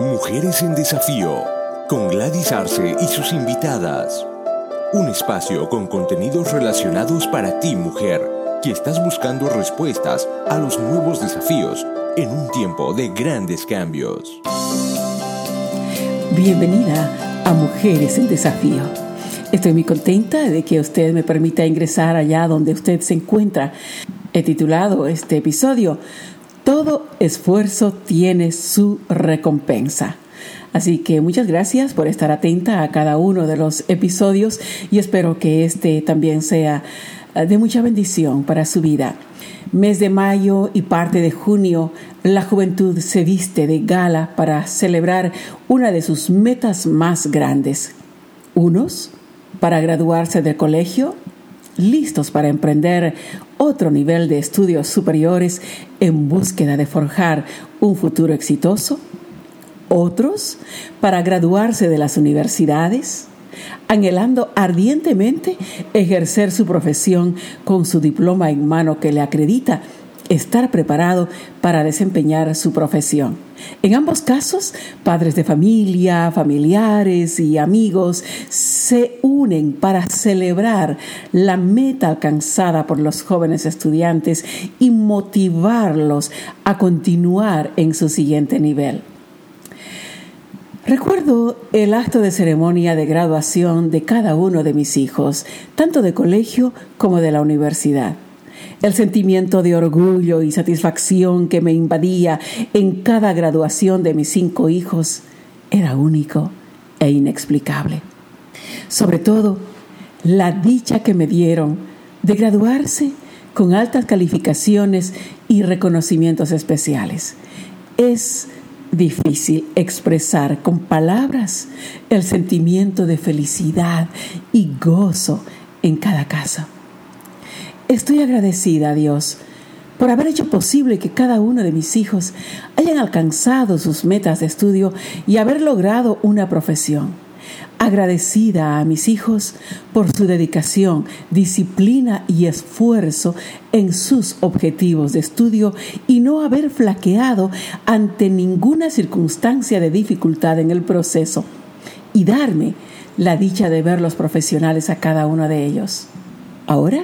Mujeres en Desafío, con Gladys Arce y sus invitadas. Un espacio con contenidos relacionados para ti, mujer, que estás buscando respuestas a los nuevos desafíos en un tiempo de grandes cambios. Bienvenida a Mujeres en Desafío. Estoy muy contenta de que usted me permita ingresar allá donde usted se encuentra. He titulado este episodio Todo esfuerzo tiene su recompensa. Así que muchas gracias por estar atenta a cada uno de los episodios y espero que este también sea eh, de mucha bendición para su vida. Mes de mayo y parte de junio, la juventud se viste de gala para celebrar una de sus metas más grandes. Unos para graduarse del colegio, listos para emprender otro nivel de estudios superiores en búsqueda de forjar un futuro exitoso, otros para graduarse de las universidades, anhelando ardientemente ejercer su profesión con su diploma en mano que le acredita estar preparado para desempeñar su profesión. En ambos casos, padres de familia, familiares y amigos se unen para celebrar la meta alcanzada por los jóvenes estudiantes y motivarlos a continuar en su siguiente nivel. Recuerdo el acto de ceremonia de graduación de cada uno de mis hijos, tanto de colegio como de la universidad. El sentimiento de orgullo y satisfacción que me invadía en cada graduación de mis cinco hijos era único e inexplicable. Sobre todo, la dicha que me dieron de graduarse con altas calificaciones y reconocimientos especiales. Es difícil expresar con palabras el sentimiento de felicidad y gozo en cada caso. Estoy agradecida a Dios por haber hecho posible que cada uno de mis hijos hayan alcanzado sus metas de estudio y haber logrado una profesión. Agradecida a mis hijos por su dedicación, disciplina y esfuerzo en sus objetivos de estudio y no haber flaqueado ante ninguna circunstancia de dificultad en el proceso y darme la dicha de ver los profesionales a cada uno de ellos. Ahora,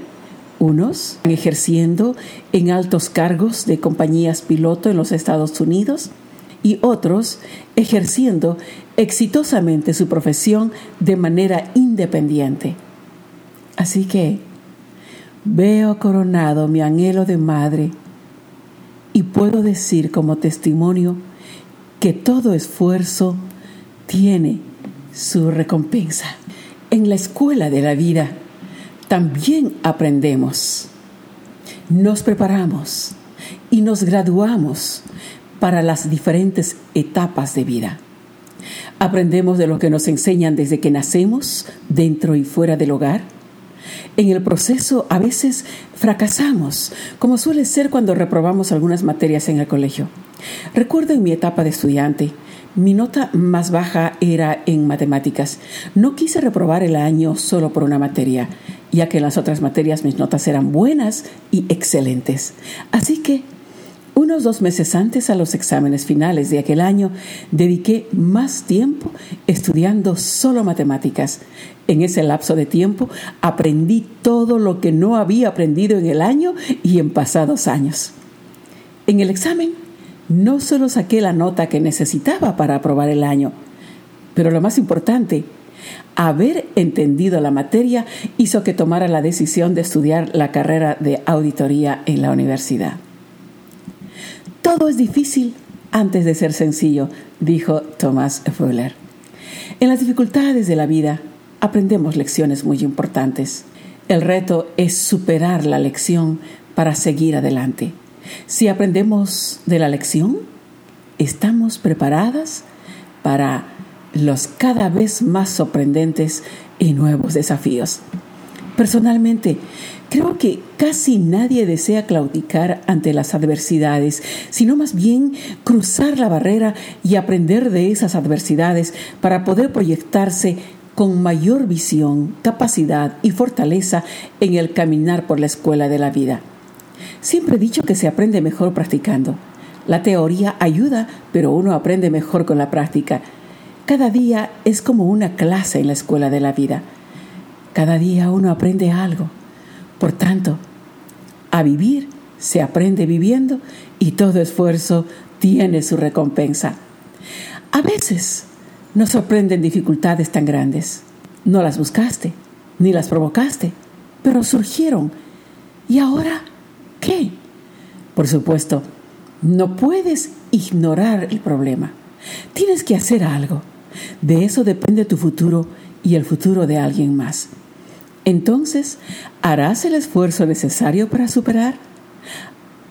unos ejerciendo en altos cargos de compañías piloto en los Estados Unidos y otros ejerciendo exitosamente su profesión de manera independiente. Así que veo coronado mi anhelo de madre y puedo decir como testimonio que todo esfuerzo tiene su recompensa. En la escuela de la vida, también aprendemos, nos preparamos y nos graduamos para las diferentes etapas de vida. Aprendemos de lo que nos enseñan desde que nacemos, dentro y fuera del hogar. En el proceso a veces fracasamos, como suele ser cuando reprobamos algunas materias en el colegio. Recuerdo en mi etapa de estudiante, mi nota más baja era en matemáticas. No quise reprobar el año solo por una materia, ya que en las otras materias mis notas eran buenas y excelentes. Así que, unos dos meses antes a los exámenes finales de aquel año, dediqué más tiempo estudiando solo matemáticas. En ese lapso de tiempo aprendí todo lo que no había aprendido en el año y en pasados años. En el examen no solo saqué la nota que necesitaba para aprobar el año, pero lo más importante, haber entendido la materia hizo que tomara la decisión de estudiar la carrera de auditoría en la universidad. Todo es difícil antes de ser sencillo, dijo Thomas Fuller. En las dificultades de la vida aprendemos lecciones muy importantes. El reto es superar la lección para seguir adelante. Si aprendemos de la lección, estamos preparadas para los cada vez más sorprendentes y nuevos desafíos. Personalmente, creo que casi nadie desea claudicar ante las adversidades, sino más bien cruzar la barrera y aprender de esas adversidades para poder proyectarse con mayor visión, capacidad y fortaleza en el caminar por la escuela de la vida. Siempre he dicho que se aprende mejor practicando. La teoría ayuda, pero uno aprende mejor con la práctica. Cada día es como una clase en la escuela de la vida. Cada día uno aprende algo. Por tanto, a vivir se aprende viviendo y todo esfuerzo tiene su recompensa. A veces nos sorprenden dificultades tan grandes. No las buscaste, ni las provocaste, pero surgieron. ¿Y ahora qué? Por supuesto, no puedes ignorar el problema. Tienes que hacer algo. De eso depende tu futuro y el futuro de alguien más. Entonces, ¿harás el esfuerzo necesario para superar?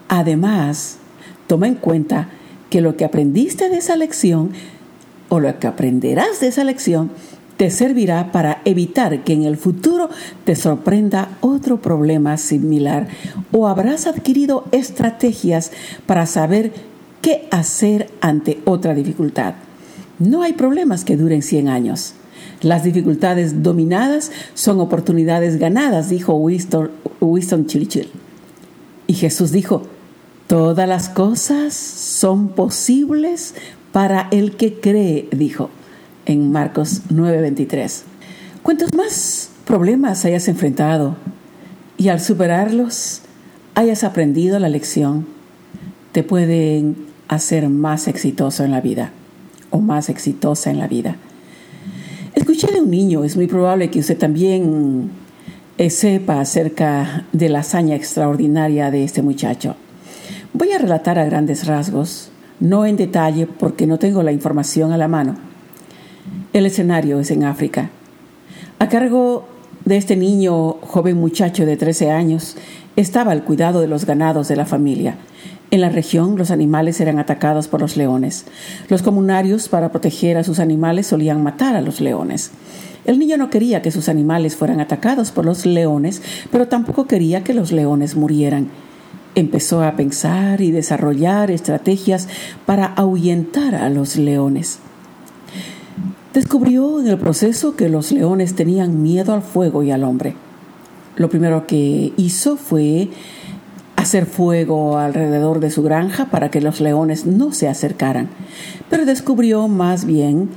Además, toma en cuenta que lo que aprendiste de esa lección o lo que aprenderás de esa lección te servirá para evitar que en el futuro te sorprenda otro problema similar o habrás adquirido estrategias para saber qué hacer ante otra dificultad. No hay problemas que duren 100 años. Las dificultades dominadas son oportunidades ganadas, dijo Winston, Winston Churchill. Y Jesús dijo, todas las cosas son posibles para el que cree, dijo en Marcos 9:23. Cuantos más problemas hayas enfrentado y al superarlos hayas aprendido la lección, te pueden hacer más exitoso en la vida o más exitosa en la vida. Escuché de un niño, es muy probable que usted también eh, sepa acerca de la hazaña extraordinaria de este muchacho. Voy a relatar a grandes rasgos, no en detalle porque no tengo la información a la mano el escenario es en África. A cargo de este niño, joven muchacho de 13 años, estaba el cuidado de los ganados de la familia. En la región los animales eran atacados por los leones. Los comunarios, para proteger a sus animales, solían matar a los leones. El niño no quería que sus animales fueran atacados por los leones, pero tampoco quería que los leones murieran. Empezó a pensar y desarrollar estrategias para ahuyentar a los leones. Descubrió en el proceso que los leones tenían miedo al fuego y al hombre. Lo primero que hizo fue hacer fuego alrededor de su granja para que los leones no se acercaran, pero descubrió más bien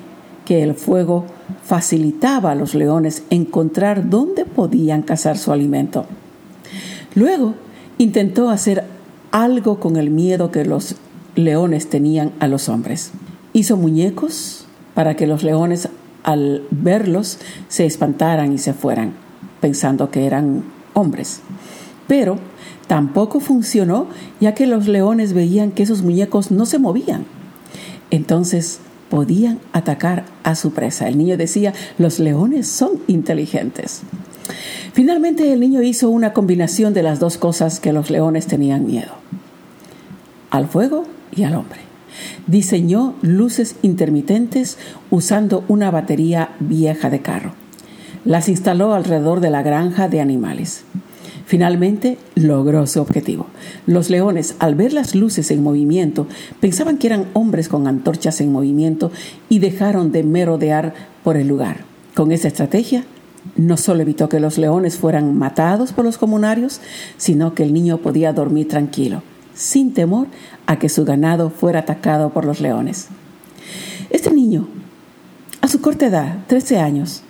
que el fuego facilitaba a los leones encontrar dónde podían cazar su alimento. Luego intentó hacer algo con el miedo que los leones tenían a los hombres. Hizo muñecos para que los leones al verlos se espantaran y se fueran, pensando que eran hombres. Pero tampoco funcionó, ya que los leones veían que esos muñecos no se movían. Entonces podían atacar a su presa. El niño decía, los leones son inteligentes. Finalmente el niño hizo una combinación de las dos cosas que los leones tenían miedo, al fuego y al hombre. Diseñó luces intermitentes usando una batería vieja de carro. Las instaló alrededor de la granja de animales. Finalmente logró su objetivo. Los leones, al ver las luces en movimiento, pensaban que eran hombres con antorchas en movimiento y dejaron de merodear por el lugar. Con esa estrategia, no solo evitó que los leones fueran matados por los comunarios, sino que el niño podía dormir tranquilo sin temor a que su ganado fuera atacado por los leones. Este niño, a su corta edad, 13 años,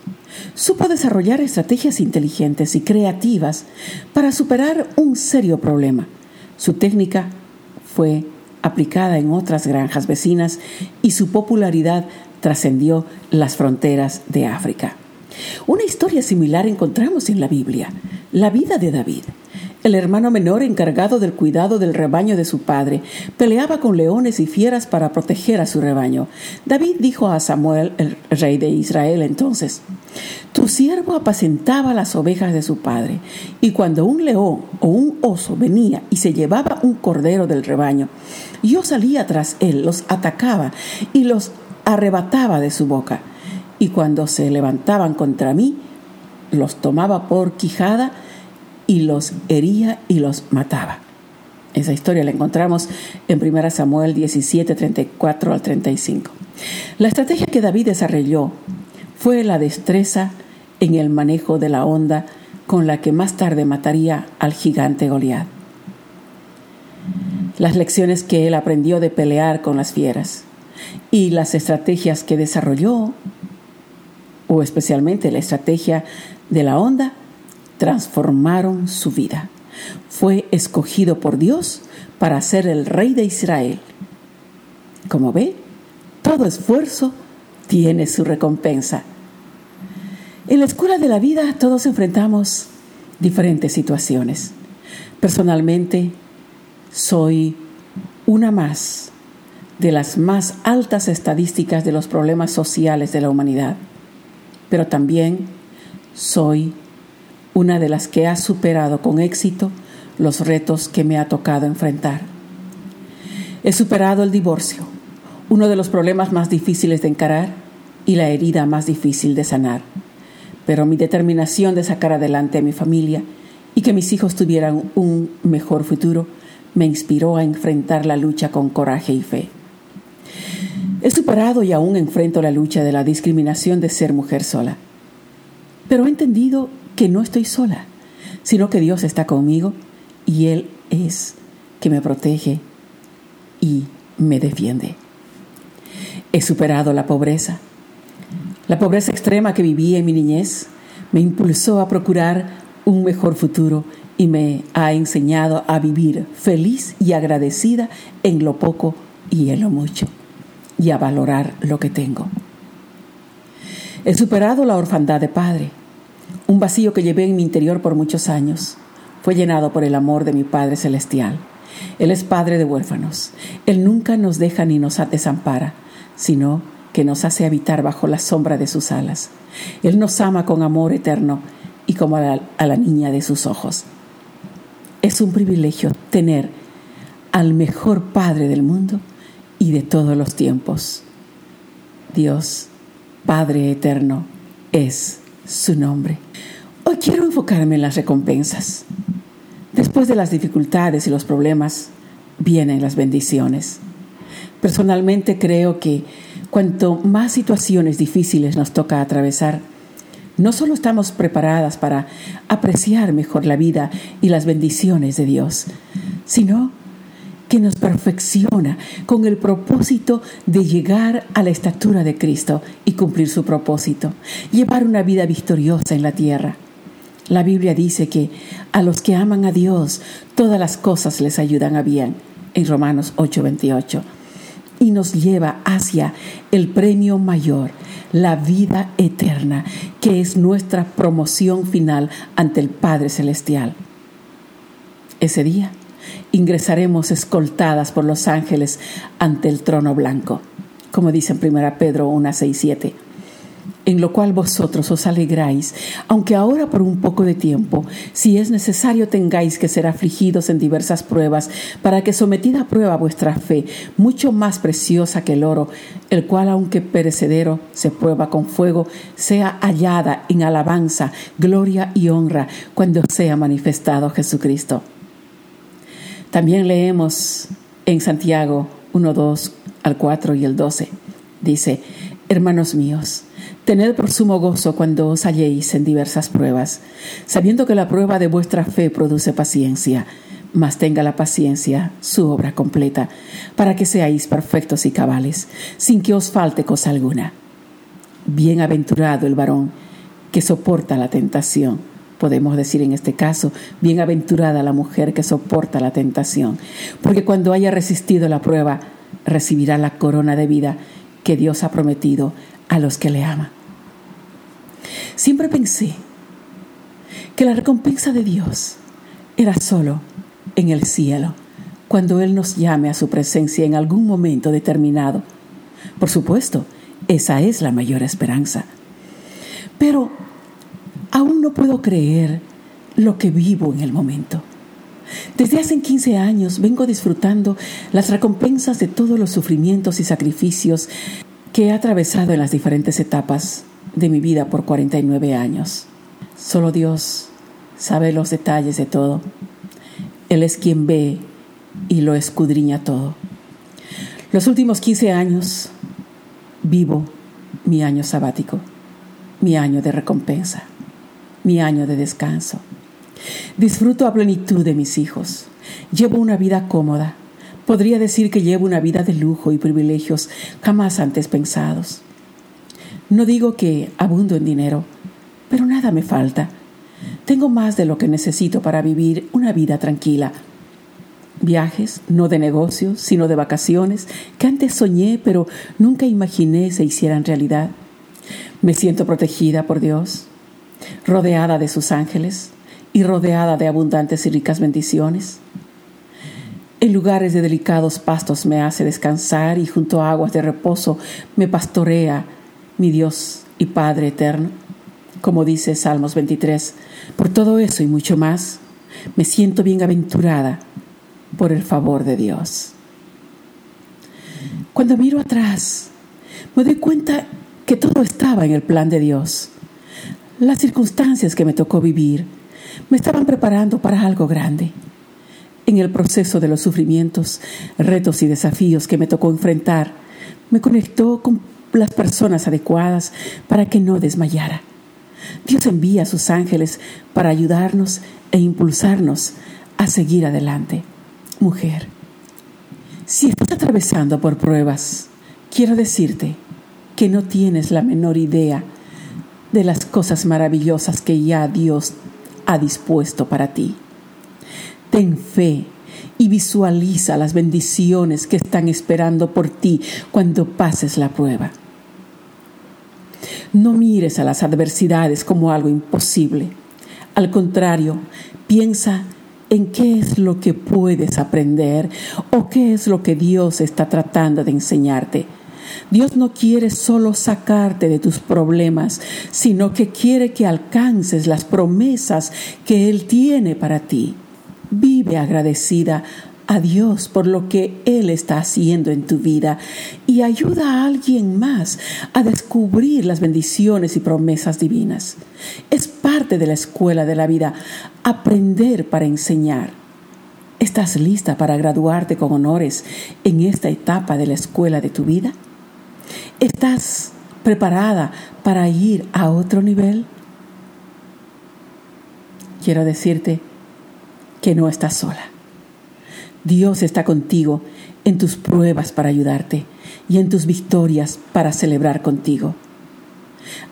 supo desarrollar estrategias inteligentes y creativas para superar un serio problema. Su técnica fue aplicada en otras granjas vecinas y su popularidad trascendió las fronteras de África. Una historia similar encontramos en la Biblia, la vida de David. El hermano menor, encargado del cuidado del rebaño de su padre, peleaba con leones y fieras para proteger a su rebaño. David dijo a Samuel, el rey de Israel, entonces, Tu siervo apacentaba las ovejas de su padre, y cuando un león o un oso venía y se llevaba un cordero del rebaño, yo salía tras él, los atacaba y los arrebataba de su boca. Y cuando se levantaban contra mí, los tomaba por quijada, y los hería y los mataba. Esa historia la encontramos en 1 Samuel 17, 34 al 35. La estrategia que David desarrolló fue la destreza en el manejo de la onda con la que más tarde mataría al gigante Goliat. las lecciones que él aprendió de pelear con las fieras y las estrategias que desarrolló, o especialmente la estrategia de la onda, transformaron su vida. Fue escogido por Dios para ser el rey de Israel. Como ve, todo esfuerzo tiene su recompensa. En la escuela de la vida todos enfrentamos diferentes situaciones. Personalmente, soy una más de las más altas estadísticas de los problemas sociales de la humanidad, pero también soy una de las que ha superado con éxito los retos que me ha tocado enfrentar. He superado el divorcio, uno de los problemas más difíciles de encarar y la herida más difícil de sanar, pero mi determinación de sacar adelante a mi familia y que mis hijos tuvieran un mejor futuro me inspiró a enfrentar la lucha con coraje y fe. He superado y aún enfrento la lucha de la discriminación de ser mujer sola. Pero he entendido que no estoy sola, sino que Dios está conmigo y Él es que me protege y me defiende. He superado la pobreza. La pobreza extrema que viví en mi niñez me impulsó a procurar un mejor futuro y me ha enseñado a vivir feliz y agradecida en lo poco y en lo mucho y a valorar lo que tengo. He superado la orfandad de padre, un vacío que llevé en mi interior por muchos años. Fue llenado por el amor de mi Padre Celestial. Él es Padre de huérfanos. Él nunca nos deja ni nos desampara, sino que nos hace habitar bajo la sombra de sus alas. Él nos ama con amor eterno y como a la, la niña de sus ojos. Es un privilegio tener al mejor Padre del mundo y de todos los tiempos. Dios, Padre eterno, es su nombre. Hoy quiero enfocarme en las recompensas. Después de las dificultades y los problemas, vienen las bendiciones. Personalmente creo que cuanto más situaciones difíciles nos toca atravesar, no solo estamos preparadas para apreciar mejor la vida y las bendiciones de Dios, sino que nos perfecciona con el propósito de llegar a la estatura de Cristo y cumplir su propósito, llevar una vida victoriosa en la tierra. La Biblia dice que a los que aman a Dios todas las cosas les ayudan a bien, en Romanos 8:28, y nos lleva hacia el premio mayor, la vida eterna, que es nuestra promoción final ante el Padre Celestial. Ese día ingresaremos escoltadas por los ángeles ante el trono blanco, como dice en 1 Pedro 1, 6, 7 en lo cual vosotros os alegráis, aunque ahora por un poco de tiempo, si es necesario tengáis que ser afligidos en diversas pruebas, para que sometida a prueba vuestra fe, mucho más preciosa que el oro, el cual aunque perecedero se prueba con fuego, sea hallada en alabanza, gloria y honra cuando sea manifestado Jesucristo. También leemos en Santiago 1, 2 al 4 y el 12. Dice, hermanos míos, Tened por sumo gozo cuando os halléis en diversas pruebas, sabiendo que la prueba de vuestra fe produce paciencia, mas tenga la paciencia su obra completa, para que seáis perfectos y cabales, sin que os falte cosa alguna. Bienaventurado el varón que soporta la tentación. Podemos decir en este caso, bienaventurada la mujer que soporta la tentación, porque cuando haya resistido la prueba, recibirá la corona de vida que Dios ha prometido a los que le aman. Siempre pensé que la recompensa de Dios era solo en el cielo, cuando Él nos llame a su presencia en algún momento determinado. Por supuesto, esa es la mayor esperanza. Pero no puedo creer lo que vivo en el momento. Desde hace 15 años vengo disfrutando las recompensas de todos los sufrimientos y sacrificios que he atravesado en las diferentes etapas de mi vida por 49 años. Solo Dios sabe los detalles de todo. Él es quien ve y lo escudriña todo. Los últimos 15 años vivo mi año sabático, mi año de recompensa, mi año de descanso. Disfruto a plenitud de mis hijos. Llevo una vida cómoda, Podría decir que llevo una vida de lujo y privilegios jamás antes pensados. No digo que abundo en dinero, pero nada me falta. Tengo más de lo que necesito para vivir una vida tranquila. Viajes, no de negocios, sino de vacaciones, que antes soñé, pero nunca imaginé se hicieran realidad. Me siento protegida por Dios, rodeada de sus ángeles y rodeada de abundantes y ricas bendiciones. En lugares de delicados pastos me hace descansar y junto a aguas de reposo me pastorea mi Dios y Padre eterno como dice Salmos 23. Por todo eso y mucho más, me siento bienaventurada por el favor de Dios. Cuando miro atrás, me doy cuenta que todo estaba en el plan de Dios. Las circunstancias que me tocó vivir me estaban preparando para algo grande. En el proceso de los sufrimientos, retos y desafíos que me tocó enfrentar, me conectó con las personas adecuadas para que no desmayara. Dios envía a sus ángeles para ayudarnos e impulsarnos a seguir adelante. Mujer, si estás atravesando por pruebas, quiero decirte que no tienes la menor idea de las cosas maravillosas que ya Dios ha dispuesto para ti. Ten fe y visualiza las bendiciones que están esperando por ti cuando pases la prueba. No mires a las adversidades como algo imposible. Al contrario, piensa en qué es lo que puedes aprender o qué es lo que Dios está tratando de enseñarte. Dios no quiere solo sacarte de tus problemas, sino que quiere que alcances las promesas que Él tiene para ti. Vive agradecida a Dios por lo que Él está haciendo en tu vida y ayuda a alguien más a descubrir las bendiciones y promesas divinas. Es parte de la escuela de la vida aprender para enseñar. ¿Estás lista para graduarte con honores en esta etapa de la escuela de tu vida? ¿Estás preparada para ir a otro nivel? Quiero decirte que no estás sola. Dios está contigo en tus pruebas para ayudarte y en tus victorias para celebrar contigo.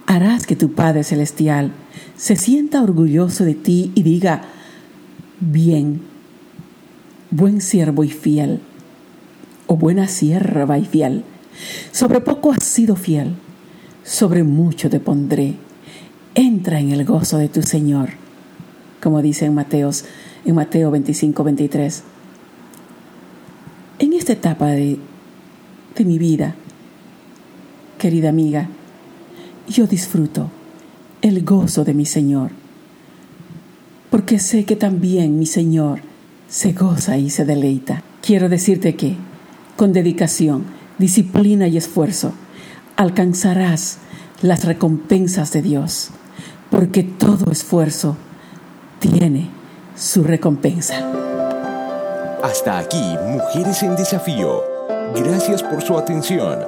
Harás que tu Padre Celestial se sienta orgulloso de ti y diga, bien, buen siervo y fiel, o buena sierva y fiel. Sobre poco has sido fiel, sobre mucho te pondré. Entra en el gozo de tu Señor, como dice en, Mateos, en Mateo 25, 23 en esta etapa de, de mi vida, querida amiga, yo disfruto el gozo de mi Señor, porque sé que también mi Señor se goza y se deleita. Quiero decirte que, con dedicación, disciplina y esfuerzo, alcanzarás las recompensas de Dios, porque todo esfuerzo tiene su recompensa. Hasta aquí, Mujeres en Desafío. Gracias por su atención.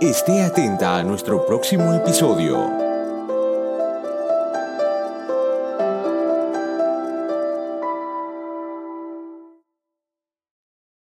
Esté atenta a nuestro próximo episodio.